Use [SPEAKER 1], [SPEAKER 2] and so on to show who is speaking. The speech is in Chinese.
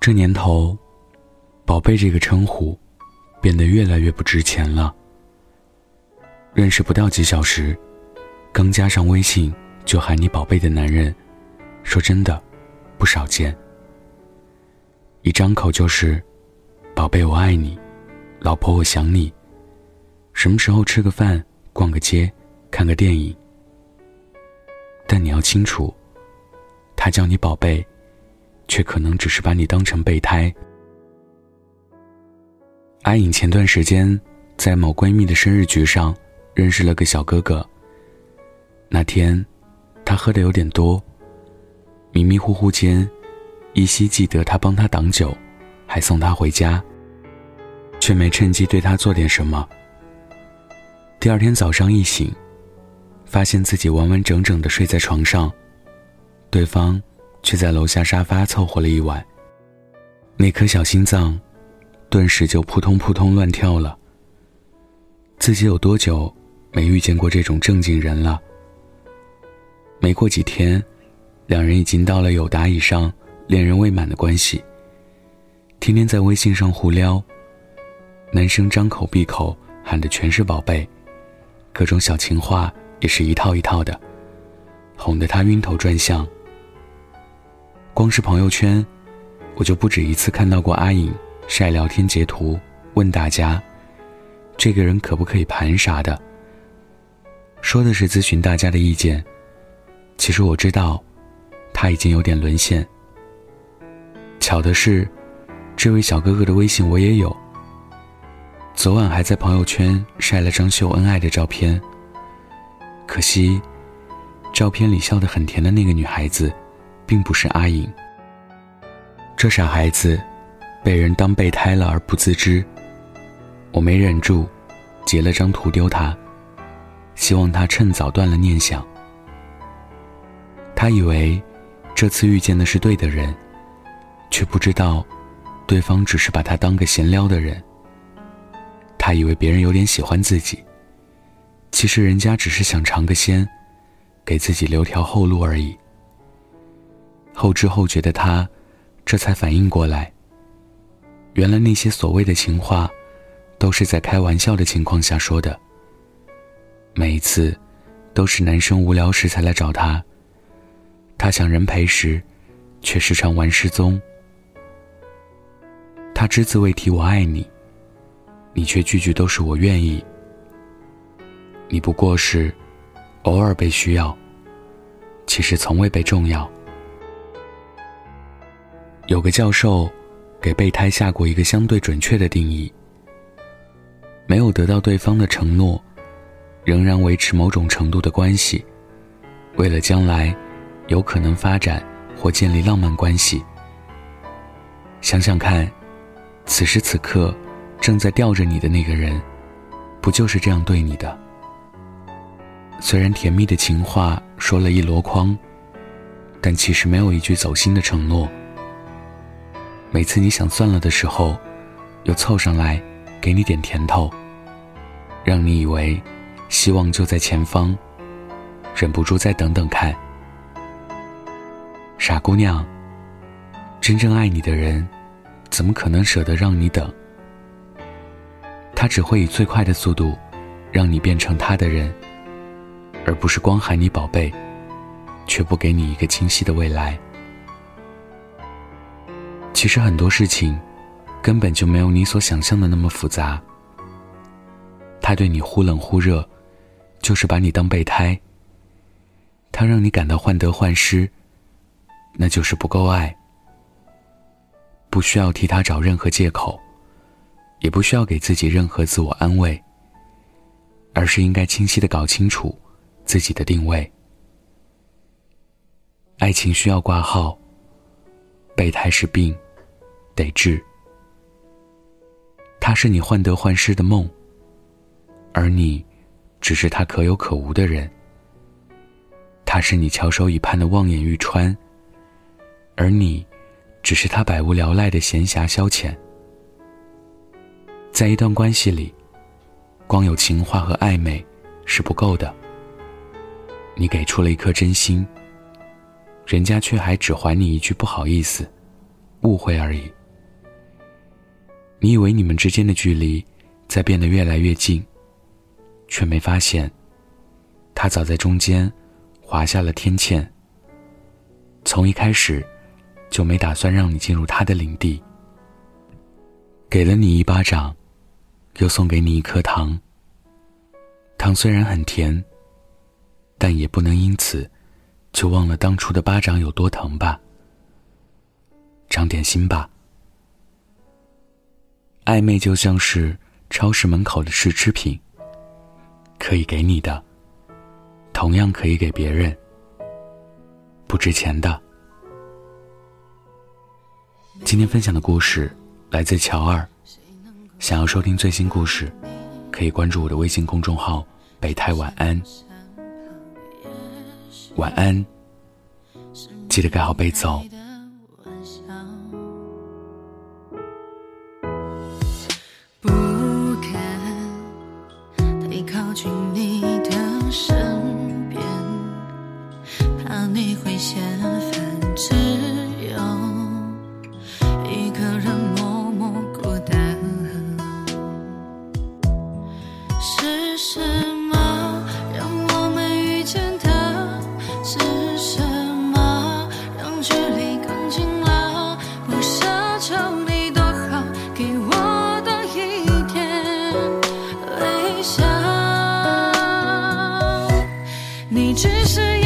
[SPEAKER 1] 这年头，“宝贝”这个称呼变得越来越不值钱了。认识不到几小时，刚加上微信就喊你“宝贝”的男人，说真的，不少见。一张口就是“宝贝，我爱你”，“老婆，我想你”。什么时候吃个饭、逛个街、看个电影？但你要清楚，他叫你宝贝，却可能只是把你当成备胎。阿颖前段时间在某闺蜜的生日局上认识了个小哥哥。那天，他喝的有点多，迷迷糊糊间，依稀记得他帮他挡酒，还送他回家，却没趁机对他做点什么。第二天早上一醒。发现自己完完整整的睡在床上，对方却在楼下沙发凑合了一晚。那颗小心脏，顿时就扑通扑通乱跳了。自己有多久没遇见过这种正经人了？没过几天，两人已经到了有达以上、恋人未满的关系。天天在微信上互撩，男生张口闭口喊的全是宝贝，各种小情话。也是一套一套的，哄得他晕头转向。光是朋友圈，我就不止一次看到过阿颖晒聊天截图，问大家，这个人可不可以盘啥的。说的是咨询大家的意见，其实我知道，他已经有点沦陷。巧的是，这位小哥哥的微信我也有，昨晚还在朋友圈晒了张秀恩爱的照片。可惜，照片里笑得很甜的那个女孩子，并不是阿颖。这傻孩子，被人当备胎了而不自知。我没忍住，截了张图丢他，希望他趁早断了念想。他以为，这次遇见的是对的人，却不知道，对方只是把他当个闲聊的人。他以为别人有点喜欢自己。其实人家只是想尝个鲜，给自己留条后路而已。后知后觉的他，这才反应过来，原来那些所谓的情话，都是在开玩笑的情况下说的。每一次，都是男生无聊时才来找他，他想人陪时，却时常玩失踪。他只字未提我爱你，你却句句都是我愿意。你不过是偶尔被需要，其实从未被重要。有个教授给备胎下过一个相对准确的定义：没有得到对方的承诺，仍然维持某种程度的关系，为了将来有可能发展或建立浪漫关系。想想看，此时此刻正在吊着你的那个人，不就是这样对你的？虽然甜蜜的情话说了一箩筐，但其实没有一句走心的承诺。每次你想算了的时候，又凑上来给你点甜头，让你以为希望就在前方，忍不住再等等看。傻姑娘，真正爱你的人，怎么可能舍得让你等？他只会以最快的速度，让你变成他的人。而不是光喊你宝贝，却不给你一个清晰的未来。其实很多事情，根本就没有你所想象的那么复杂。他对你忽冷忽热，就是把你当备胎；他让你感到患得患失，那就是不够爱。不需要替他找任何借口，也不需要给自己任何自我安慰，而是应该清晰的搞清楚。自己的定位，爱情需要挂号。备胎是病，得治。他是你患得患失的梦，而你，只是他可有可无的人。他是你翘首以盼的望眼欲穿，而你，只是他百无聊赖的闲暇消遣。在一段关系里，光有情话和暧昧是不够的。你给出了一颗真心，人家却还只还你一句不好意思。误会而已。你以为你们之间的距离在变得越来越近，却没发现，他早在中间划下了天堑。从一开始，就没打算让你进入他的领地。给了你一巴掌，又送给你一颗糖。糖虽然很甜，但也不能因此就忘了当初的巴掌有多疼吧。长点心吧。暧昧就像是超市门口的试吃品，可以给你的，同样可以给别人。不值钱的。今天分享的故事。来自乔二，想要收听最新故事，可以关注我的微信公众号“北太晚安”。晚安，记得盖好被子哦。
[SPEAKER 2] 想，你只是。